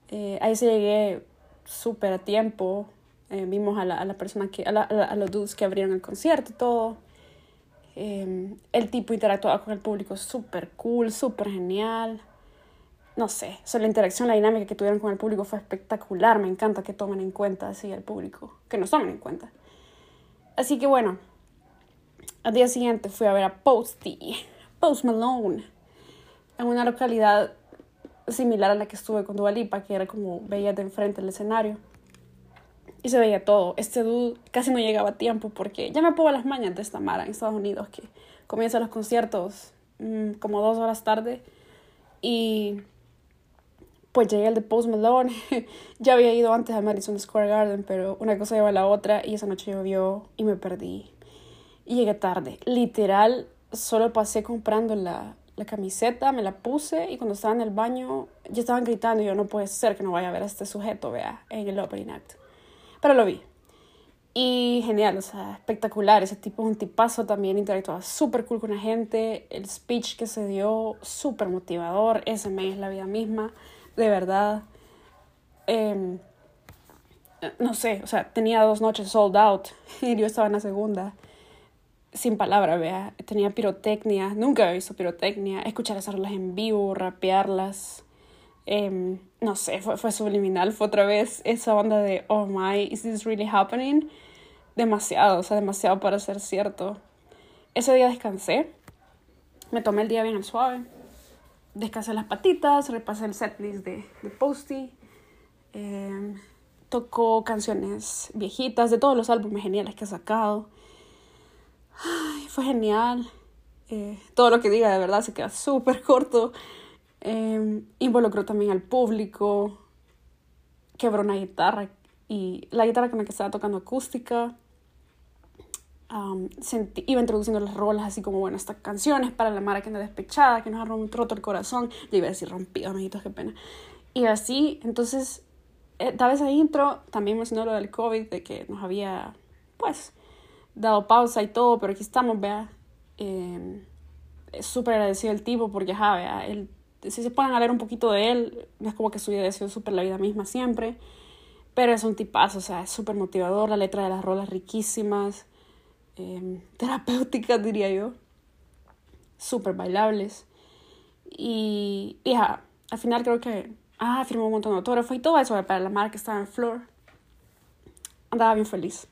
Eh, ahí se llegué súper a tiempo. Eh, vimos a la, a la persona que, a, la, a, los dudes que abrieron el concierto y todo. Eh, el tipo interactuaba con el público súper cool, súper genial. No sé, o la interacción, la dinámica que tuvieron con el público fue espectacular. Me encanta que tomen en cuenta así al público, que nos tomen en cuenta. Así que bueno, al día siguiente fui a ver a Posty, Post Malone, en una localidad similar a la que estuve con Dualipa, que era como veía de enfrente el escenario. Y se veía todo. Este dude casi no llegaba a tiempo porque ya me pongo las mañas de esta Mara en Estados Unidos, que comienza los conciertos mmm, como dos horas tarde. Y pues llegué al de Post Malone. ya había ido antes a Madison Square Garden, pero una cosa lleva a la otra y esa noche llovió y me perdí. Y llegué tarde. Literal, solo pasé comprando la, la camiseta, me la puse y cuando estaba en el baño ya estaban gritando y yo no puede ser que no vaya a ver a este sujeto, vea, en el opening act. Pero lo vi. Y genial, o sea, espectacular. Ese tipo es un tipazo también, interactuaba súper cool con la gente. El speech que se dio, súper motivador. Ese me es la vida misma, de verdad. Eh, no sé, o sea, tenía dos noches sold out y yo estaba en la segunda sin palabra, vea. Tenía pirotecnia, nunca había visto pirotecnia. Escuchar rolas en vivo, rapearlas. Eh, no sé, fue, fue subliminal. Fue otra vez esa onda de, oh my, is this really happening? Demasiado, o sea, demasiado para ser cierto. Ese día descansé. Me tomé el día bien al suave. Descansé las patitas, repasé el setlist de, de Posty. Eh, tocó canciones viejitas de todos los álbumes geniales que ha sacado. Fue genial. Eh, todo lo que diga de verdad se queda súper corto. Eh, involucró también al público. Quebró una guitarra y la guitarra con la que estaba tocando acústica. Um, iba introduciendo las rolas así como, bueno, estas canciones para la Mara que anda despechada, que nos ha roto el corazón. Yo iba a decir rompido, amiguitos, qué pena. Y así, entonces, eh, daba esa intro, también mencionó lo del COVID, de que nos había, pues, dado pausa y todo, pero aquí estamos, vea. Eh, es súper agradecido el tipo porque, ajá, vea, él, si se pueden leer un poquito de él, es como que su vida ha sido súper la vida misma siempre, pero es un tipazo, o sea, es súper motivador, la letra de las rolas riquísimas, eh, terapéuticas, diría yo, súper bailables. Y, y ajá, al final creo que, ah, firmó un montón de autógrafos y todo eso para la marca que estaba en Flor. Andaba bien feliz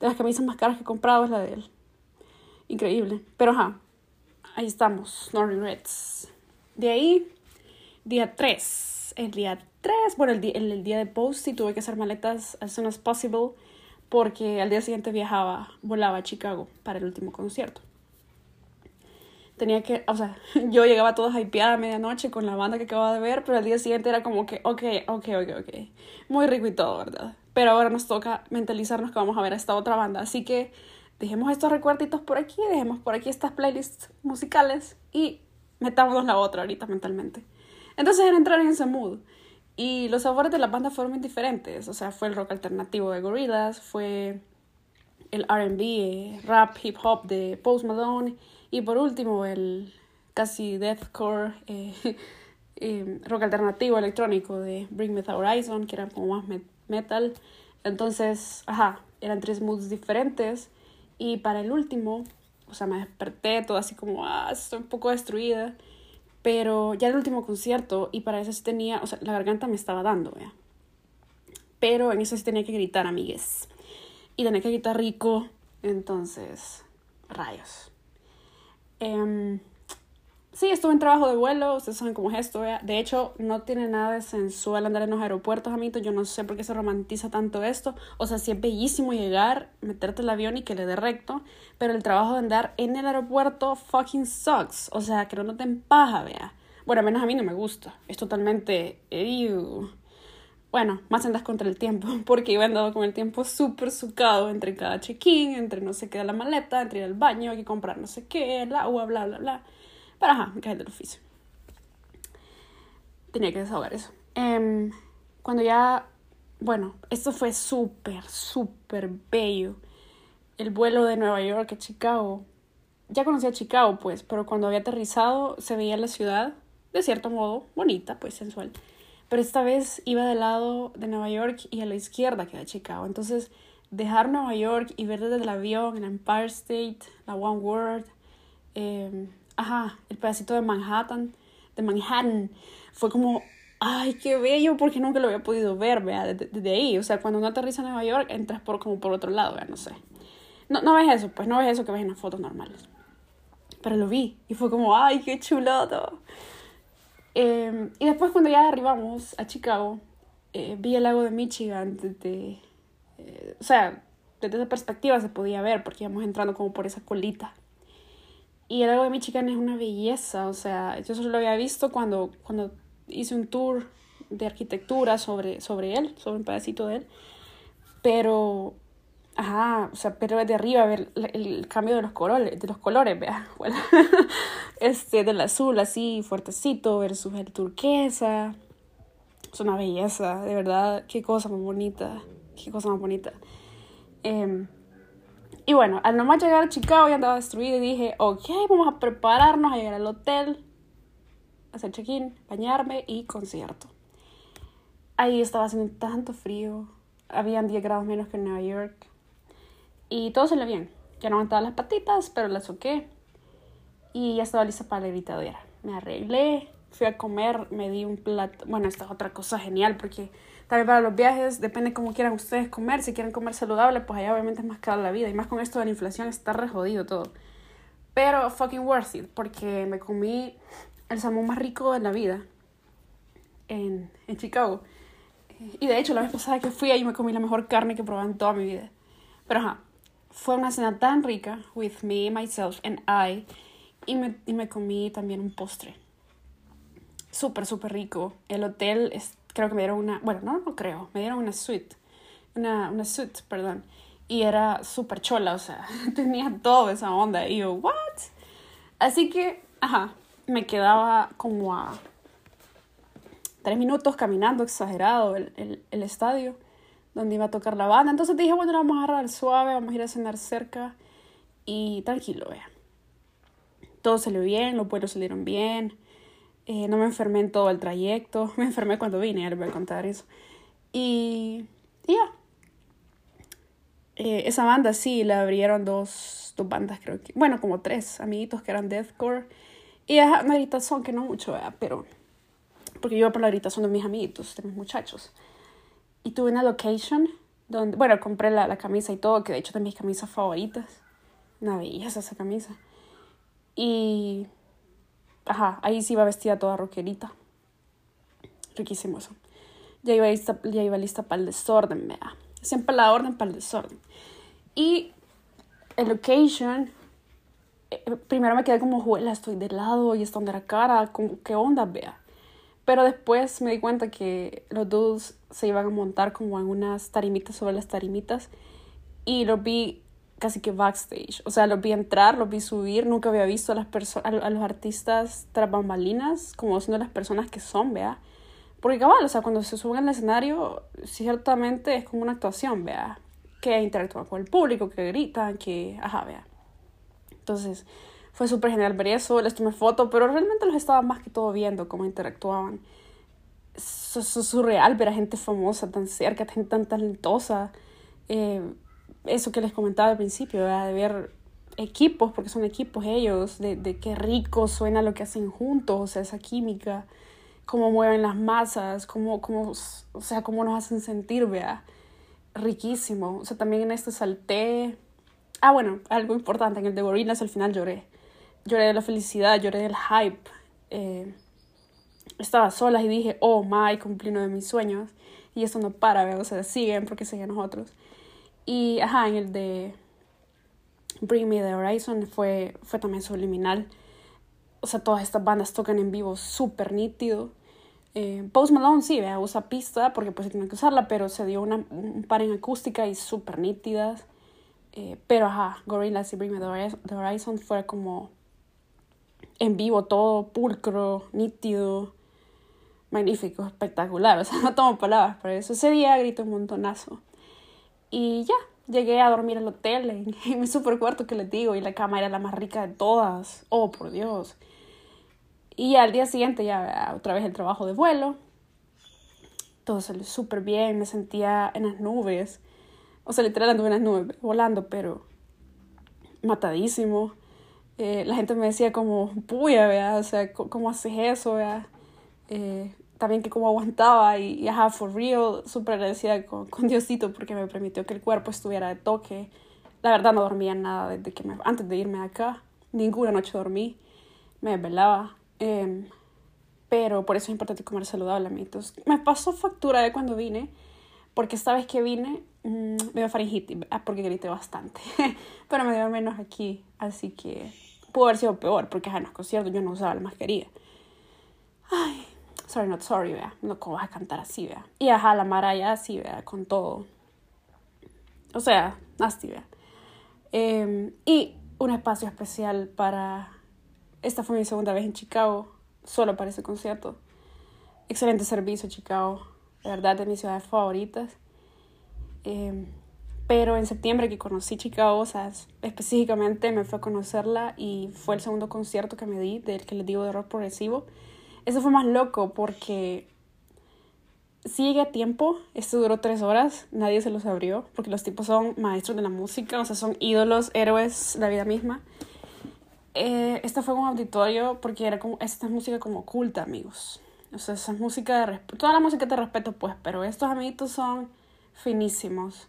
de las camisas más caras que he comprado es la de él. Increíble. Pero ajá, ahí estamos, no regrets. De ahí, día 3. El día 3, bueno, el día, el, el día de post y tuve que hacer maletas as soon as possible porque al día siguiente viajaba, volaba a Chicago para el último concierto. Tenía que, o sea, yo llegaba toda hypeada a medianoche con la banda que acababa de ver, pero al día siguiente era como que, ok, ok, ok, ok. Muy rico y todo, ¿verdad? pero ahora nos toca mentalizarnos que vamos a ver a esta otra banda. Así que dejemos estos recuerditos por aquí, dejemos por aquí estas playlists musicales y metámonos la otra ahorita mentalmente. Entonces era entrar en ese mood. Y los sabores de la banda fueron muy diferentes. O sea, fue el rock alternativo de Gorillaz, fue el RB, eh, rap, hip hop de Post Malone y por último el casi deathcore eh, eh, rock alternativo electrónico de Bring Me the Horizon, que era como más metal. Entonces, ajá, eran tres moods diferentes. Y para el último, o sea, me desperté todo así como, ah, estoy un poco destruida. Pero ya el último concierto, y para eso sí tenía, o sea, la garganta me estaba dando, ¿ya? Pero en eso sí tenía que gritar, amigues. Y tenía que gritar rico. Entonces, rayos. Eh, Sí, estuve en trabajo de vuelo, ustedes saben cómo es esto. De hecho, no tiene nada de sensual andar en los aeropuertos, amiguitos. Yo no sé por qué se romantiza tanto esto. O sea, sí es bellísimo llegar, meterte el avión y que le dé recto. Pero el trabajo de andar en el aeropuerto fucking sucks. O sea, que no te empaja, vea. Bueno, menos a mí no me gusta. Es totalmente... Ew. Bueno, más andas contra el tiempo, porque iba andando con el tiempo súper sucado entre cada check-in, entre no sé qué de la maleta, entre ir al baño, hay que comprar no sé qué, el agua, bla, bla, bla. Pero ajá, me cae del oficio. Tenía que desahogar eso. Eh, cuando ya, bueno, esto fue súper, súper bello. El vuelo de Nueva York a Chicago. Ya conocía Chicago, pues, pero cuando había aterrizado se veía la ciudad de cierto modo bonita, pues sensual. Pero esta vez iba del lado de Nueva York y a la izquierda queda Chicago. Entonces, dejar Nueva York y ver desde el avión el Empire State, la One World, eh, ajá, el pedacito de Manhattan, de Manhattan, fue como, ay, qué bello, porque nunca lo había podido ver, vea, desde, ahí. O sea, cuando uno aterriza en Nueva York, entras por como por otro lado, vea, no sé. No, no ves eso, pues no ves eso que ves en las fotos normales. Pero lo vi y fue como, ay, qué chulado. Eh, y después cuando ya arribamos a Chicago, eh, vi el lago de Michigan desde, eh, o sea, desde esa perspectiva se podía ver porque íbamos entrando como por esa colita. Y el lago de Michigan es una belleza, o sea, yo solo lo había visto cuando, cuando hice un tour de arquitectura sobre, sobre él, sobre un pedacito de él. Pero, ajá, o sea, pero desde arriba ver el, cambio de los colores, de los colores, vea, bueno, este, del azul así fuertecito versus el turquesa. Es una belleza, de verdad, qué cosa más bonita, qué cosa más bonita. Eh, y bueno, al nomás llegar a Chicago ya andaba destruido y dije, ok, vamos a prepararnos a llegar al hotel, hacer check-in, bañarme y concierto. Ahí estaba haciendo tanto frío, habían 10 grados menos que en Nueva York y todo salió bien. Ya no aguantaba las patitas, pero las soqué y ya estaba lista para la gritadera. Me arreglé, fui a comer, me di un plato. Bueno, esta es otra cosa genial porque Tal vez para los viajes, depende cómo quieran ustedes comer. Si quieren comer saludable, pues allá obviamente es más cara la vida. Y más con esto de la inflación está re jodido todo. Pero fucking worth it, porque me comí el salmón más rico de la vida en, en Chicago. Y de hecho, la vez pasada que fui ahí me comí la mejor carne que probé en toda mi vida. Pero ajá, fue una cena tan rica, with me, myself and I, y me, y me comí también un postre. Súper, súper rico. El hotel es creo que me dieron una, bueno, no, no creo, me dieron una suite, una, una suite, perdón, y era súper chola, o sea, tenía toda esa onda, y yo, ¿what? Así que, ajá, me quedaba como a tres minutos caminando, exagerado, el, el, el estadio donde iba a tocar la banda, entonces dije, bueno, vamos a agarrar suave, vamos a ir a cenar cerca, y tranquilo, vea. Todo salió bien, los vuelos salieron bien, eh, no me enfermé en todo el trayecto. Me enfermé cuando vine, ya les voy a contar eso. Y, ya. Eh, esa banda sí, la abrieron dos, dos bandas, creo que. Bueno, como tres amiguitos que eran deathcore. Y es una gritación que no mucho, pero. Porque yo iba por la gritación de mis amiguitos, de mis muchachos. Y tuve una location donde. Bueno, compré la, la camisa y todo, que de hecho es de mis camisas favoritas. Una belleza esa camisa. Y Ajá, ahí sí iba vestida toda rockerita. Riquísimo eso. Ya iba lista, ya iba lista para el desorden, vea. Siempre la orden para el desorden. Y el location, eh, primero me quedé como, juela, estoy de lado y está de la cara, ¿qué onda, vea? Pero después me di cuenta que los dudes se iban a montar como en unas tarimitas sobre las tarimitas y lo vi casi que backstage. O sea, los vi entrar, los vi subir. Nunca había visto a, las a, a los artistas tras bambalinas como siendo las personas que son, vea. Porque cabal, o sea, cuando se suben al escenario, ciertamente es como una actuación, vea. Que interactúan con el público, que gritan, que, ajá, vea. Entonces, fue súper genial ver eso, les tomé foto, pero realmente los estaba más que todo viendo cómo interactuaban. Es, surreal ver a gente famosa tan cerca, gente tan talentosa. Eh, eso que les comentaba al principio, de ver equipos, porque son equipos ellos, de, de qué rico suena lo que hacen juntos, o sea, esa química, cómo mueven las masas, cómo, cómo, o sea, cómo nos hacen sentir, vea, riquísimo. O sea, también en este salté. Ah, bueno, algo importante, en el de Gorillaz al final lloré. Lloré de la felicidad, lloré del hype. Eh, estaba sola y dije, oh my, cumplí de mis sueños. Y eso no para, ¿vea? o sea, siguen porque siguen nosotros. Y, ajá, en el de Bring Me the Horizon fue, fue también subliminal. O sea, todas estas bandas tocan en vivo súper nítido. Eh, Post Malone sí, vea, usa pista porque pues tiene que usarla, pero se dio una, un par en acústica y súper nítidas. Eh, pero ajá, Gorillaz y Bring Me the Horizon fue como en vivo todo, pulcro, nítido, magnífico, espectacular. O sea, no tomo palabras para eso. Ese día grito un montonazo. Y ya, llegué a dormir al hotel, en, mi super cuarto que les digo, y la cama era la más rica de todas. Oh, por Dios. Y al día siguiente ya otra vez el trabajo de vuelo. Todo salió súper bien, me sentía en las nubes. O sea, literal en las nubes, volando, pero matadísimo. Eh, la gente me decía como, puya, vea, o sea, ¿cómo haces eso, vea? Eh, también que cómo aguantaba y, y ajá, for real, súper agradecida con, con, Diosito porque me permitió que el cuerpo estuviera de toque. La verdad no dormía nada desde que me, antes de irme acá, ninguna noche dormí, me desvelaba. Em, pero por eso es importante comer saludable a mí. Entonces, me pasó factura de cuando vine, porque esta vez que vine mmm, me dio faringitis, porque grité bastante, pero me dio menos aquí, así que pudo haber sido peor, porque en los conciertos yo no usaba la mascarilla. Ay, sorry, not sorry, vea, no, ¿cómo vas a cantar así, vea? Y ajá, la Mara ya así, vea, con todo. O sea, nasty, vea. Eh, y un espacio especial para... Esta fue mi segunda vez en Chicago, solo para ese concierto. Excelente servicio, Chicago. De verdad, de mis ciudades favoritas. Eh, pero en septiembre que conocí Chicago, o sea, específicamente me fue a conocerla y fue el segundo concierto que me di, del que les digo de rock progresivo. Ese fue más loco porque sí llegué a tiempo, esto duró tres horas, nadie se los abrió, porque los tipos son maestros de la música, o sea, son ídolos, héroes, la vida misma. Eh, esta fue un auditorio porque era como, esta es música como oculta, amigos. O sea, esa es música de respeto, toda la música te respeto, pues, pero estos amiguitos son finísimos.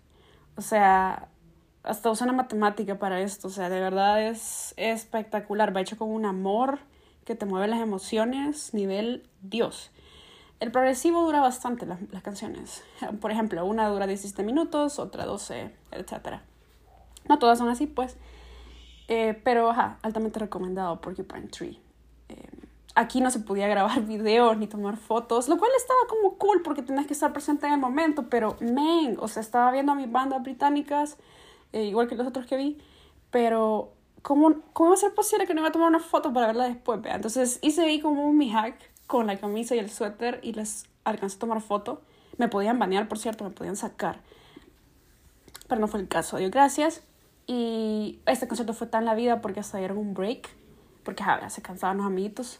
O sea, hasta usan la matemática para esto, o sea, de verdad es espectacular, va hecho con un amor que te mueve las emociones, nivel Dios. El progresivo dura bastante las, las, canciones. Por ejemplo, una dura 17 minutos, otra 12, etc. No todas son así, pues. Eh, pero, ajá, altamente recomendado Porcupine Tree. Eh, aquí no se podía grabar videos ni tomar fotos, lo cual estaba como cool porque tenías que estar presente en el momento, pero, man, o sea, estaba viendo a mis bandas británicas, eh, igual que los otros que vi, pero ¿cómo, ¿cómo va a ser posible que no iba a tomar una foto para verla después? Vea? Entonces hice ahí como mi hack con la camisa y el suéter y les alcancé a tomar foto. Me podían banear, por cierto, me podían sacar. Pero no fue el caso, Dios gracias. Y este concierto fue tan la vida porque hasta dieron un break, porque ja, se cansaban los amiguitos.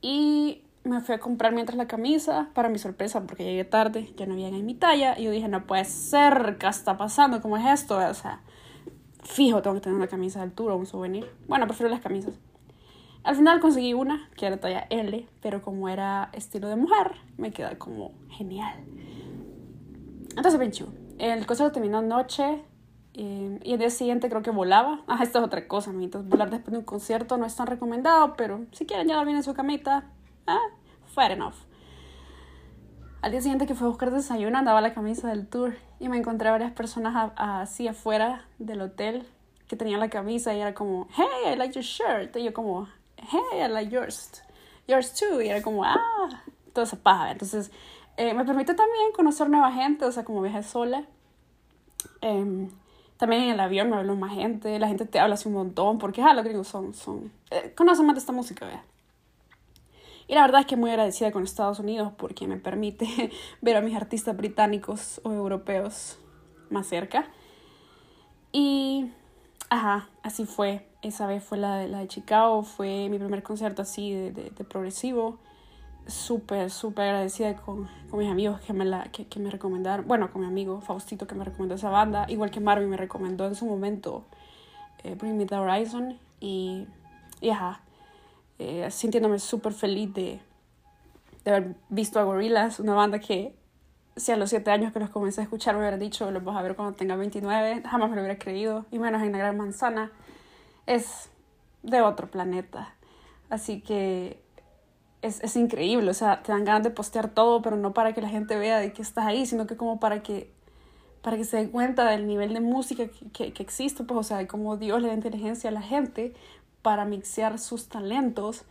Y me fui a comprar mientras la camisa, para mi sorpresa, porque llegué tarde, ya no había en mi talla. Y yo dije, no puede ser, ¿qué está pasando? ¿Cómo es esto? O sea, fijo, tengo que tener una camisa de altura, un souvenir. Bueno, prefiero las camisas. Al final conseguí una que era talla L, pero como era estilo de mujer, me queda como genial. Entonces, Benchu, el concierto terminó anoche eh, y el día siguiente creo que volaba. Ah, esta es otra cosa, amiguitos. Volar después de un concierto no es tan recomendado, pero si quieren ya bien en su camita, ah, fair enough. Al día siguiente que fue a buscar desayuno andaba la camisa del tour y me encontré a varias personas así afuera del hotel que tenían la camisa y era como, hey, I like your shirt. Y yo como, hey, I like yours, yours too, y era como, ah, toda esa paja. Entonces, eh, me permite también conocer nueva gente, o sea, como viaje sola. Eh, también en el avión me habló más gente, la gente te habla así un montón, porque, ah, los gringos son, son, eh, conocen más de esta música, vea. La verdad es que muy agradecida con Estados Unidos porque me permite ver a mis artistas británicos o europeos más cerca. Y, ajá, así fue esa vez fue la de, la de Chicago, fue mi primer concierto así de, de, de progresivo. Súper, súper agradecida con, con, mis amigos que me, la, que, que, me recomendaron. Bueno, con mi amigo Faustito que me recomendó esa banda. Igual que Marvin me recomendó en su momento eh, Bring Me the Horizon. Y, y ajá, eh, sintiéndome súper feliz de, de haber visto a Gorillaz, una banda que si a los 7 años que los comencé a escuchar me hubiera dicho, los vas a ver cuando tenga 29, jamás me lo hubiera creído, y menos en la Gran Manzana es de otro planeta. Así que es, es, increíble, o sea, te dan ganas de postear todo, pero no para que la gente vea de que estás ahí, sino que como para que, para que se den cuenta del nivel de música que, que, que existe, pues, o sea, de cómo Dios le da inteligencia a la gente para mixear sus talentos,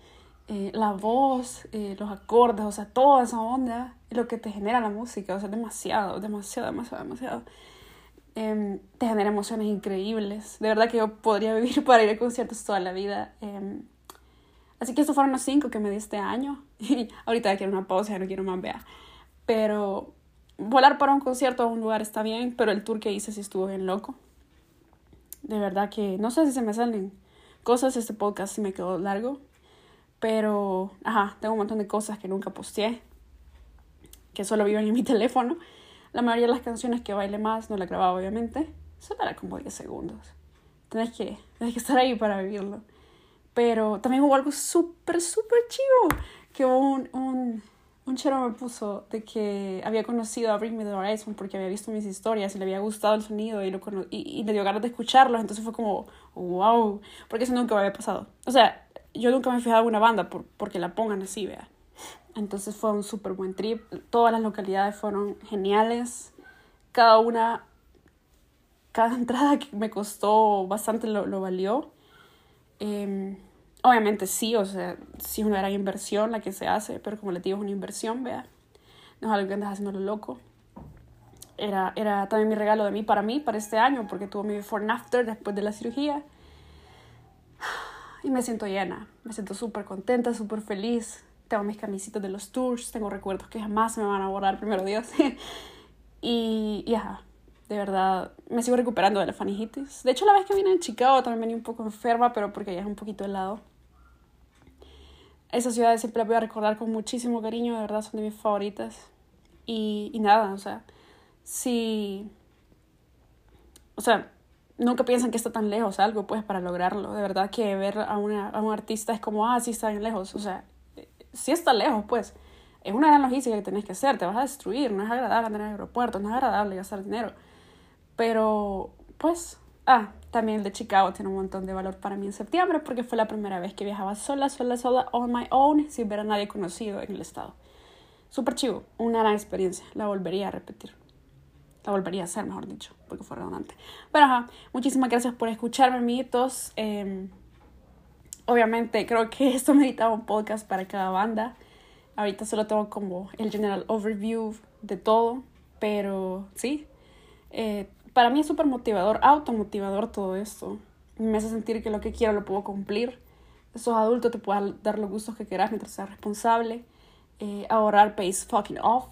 eh, la voz, eh, los acordes, o sea, toda esa onda, lo que te genera la música, o sea, demasiado, demasiado, demasiado, demasiado eh, te genera emociones increíbles. De verdad que yo podría vivir para ir a conciertos toda la vida. Eh, así que estos fueron los cinco que me di este año. Y ahorita quiero una pausa, ya no quiero más, vea. Pero volar para un concierto a un lugar está bien, pero el tour que hice sí estuvo bien loco. De verdad que no sé si se me salen cosas, este podcast sí me quedó largo. Pero, ajá, tengo un montón de cosas que nunca posteé, que solo viven en mi teléfono. La mayoría de las canciones que baile más no la grababa, obviamente. Solo era como 10 segundos. Tienes que, tienes que estar ahí para vivirlo. Pero también hubo algo súper, súper chivo. Que un, un, un chero me puso de que había conocido a Bring Me the Horizon porque había visto mis historias y le había gustado el sonido y, lo y, y le dio ganas de escucharlo. Entonces fue como, wow. Porque eso nunca me había pasado. O sea, yo nunca me he fijado en una banda por, porque la pongan así, vea. Entonces fue un súper buen trip. Todas las localidades fueron geniales. Cada una, cada entrada que me costó bastante lo, lo valió. Eh, obviamente sí, o sea, sí es una gran inversión la que se hace, pero como le digo, es una inversión, vea. No es algo que andas haciendo lo loco. Era, era también mi regalo de mí para mí, para este año, porque tuvo mi before and after después de la cirugía. Y me siento llena, me siento súper contenta, súper feliz. Tengo mis camisitas de los tours, tengo recuerdos que jamás me van a borrar, primero Dios. y, ya, de verdad, me sigo recuperando de la faringitis. De hecho, la vez que vine en Chicago también venía un poco enferma, pero porque ya es un poquito helado. Esas ciudades siempre las voy a recordar con muchísimo cariño, de verdad, son de mis favoritas. Y, y nada, o sea, si... O sea, nunca piensan que está tan lejos algo, pues, para lograrlo. De verdad que ver a, una, a un artista es como, ah, sí está bien lejos. O sea, sí está lejos, pues. Es una gran logística que tenés que hacer, te vas a destruir, no es agradable andar en el aeropuerto, no es agradable gastar dinero. Pero, pues, ah, también el de Chicago tiene un montón de valor para mí en septiembre porque fue la primera vez que viajaba sola, sola, sola, on my own, sin ver a nadie conocido en el estado. Súper chivo, una gran experiencia, la volvería a repetir. La volvería a hacer, mejor dicho, porque fue redundante. Pero ajá, muchísimas gracias por escucharme, amiguitos. Eh, obviamente, creo que esto meditaba un podcast para cada banda. Ahorita solo tengo como el general overview de todo, pero sí. Eh, para mí es súper motivador, automotivador todo esto. Me hace sentir que lo que quiero lo puedo cumplir. Sos adulto, te puedes dar los gustos que quieras mientras seas responsable. Eh, ahorrar pays fucking off.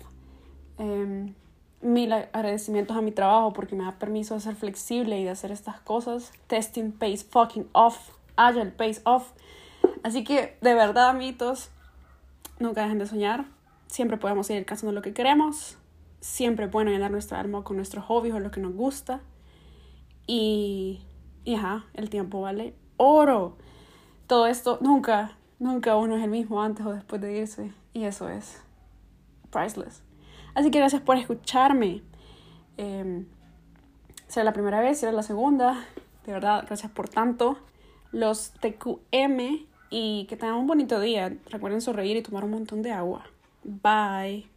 Eh, mil agradecimientos a mi trabajo porque me da permiso de ser flexible y de hacer estas cosas. Testing pays fucking off. Agile pays off. Así que, de verdad, amiguitos, nunca dejen de soñar. Siempre podemos seguir cazando lo que queremos. Siempre es bueno llenar nuestra alma con nuestros hobbies o lo que nos gusta. Y, y ajá, el tiempo vale oro. Todo esto, nunca, nunca uno es el mismo antes o después de irse. Y eso es priceless. Así que gracias por escucharme. Eh, será la primera vez, será la segunda. De verdad, gracias por tanto. Los TQM y que tengan un bonito día. Recuerden sonreír y tomar un montón de agua. Bye.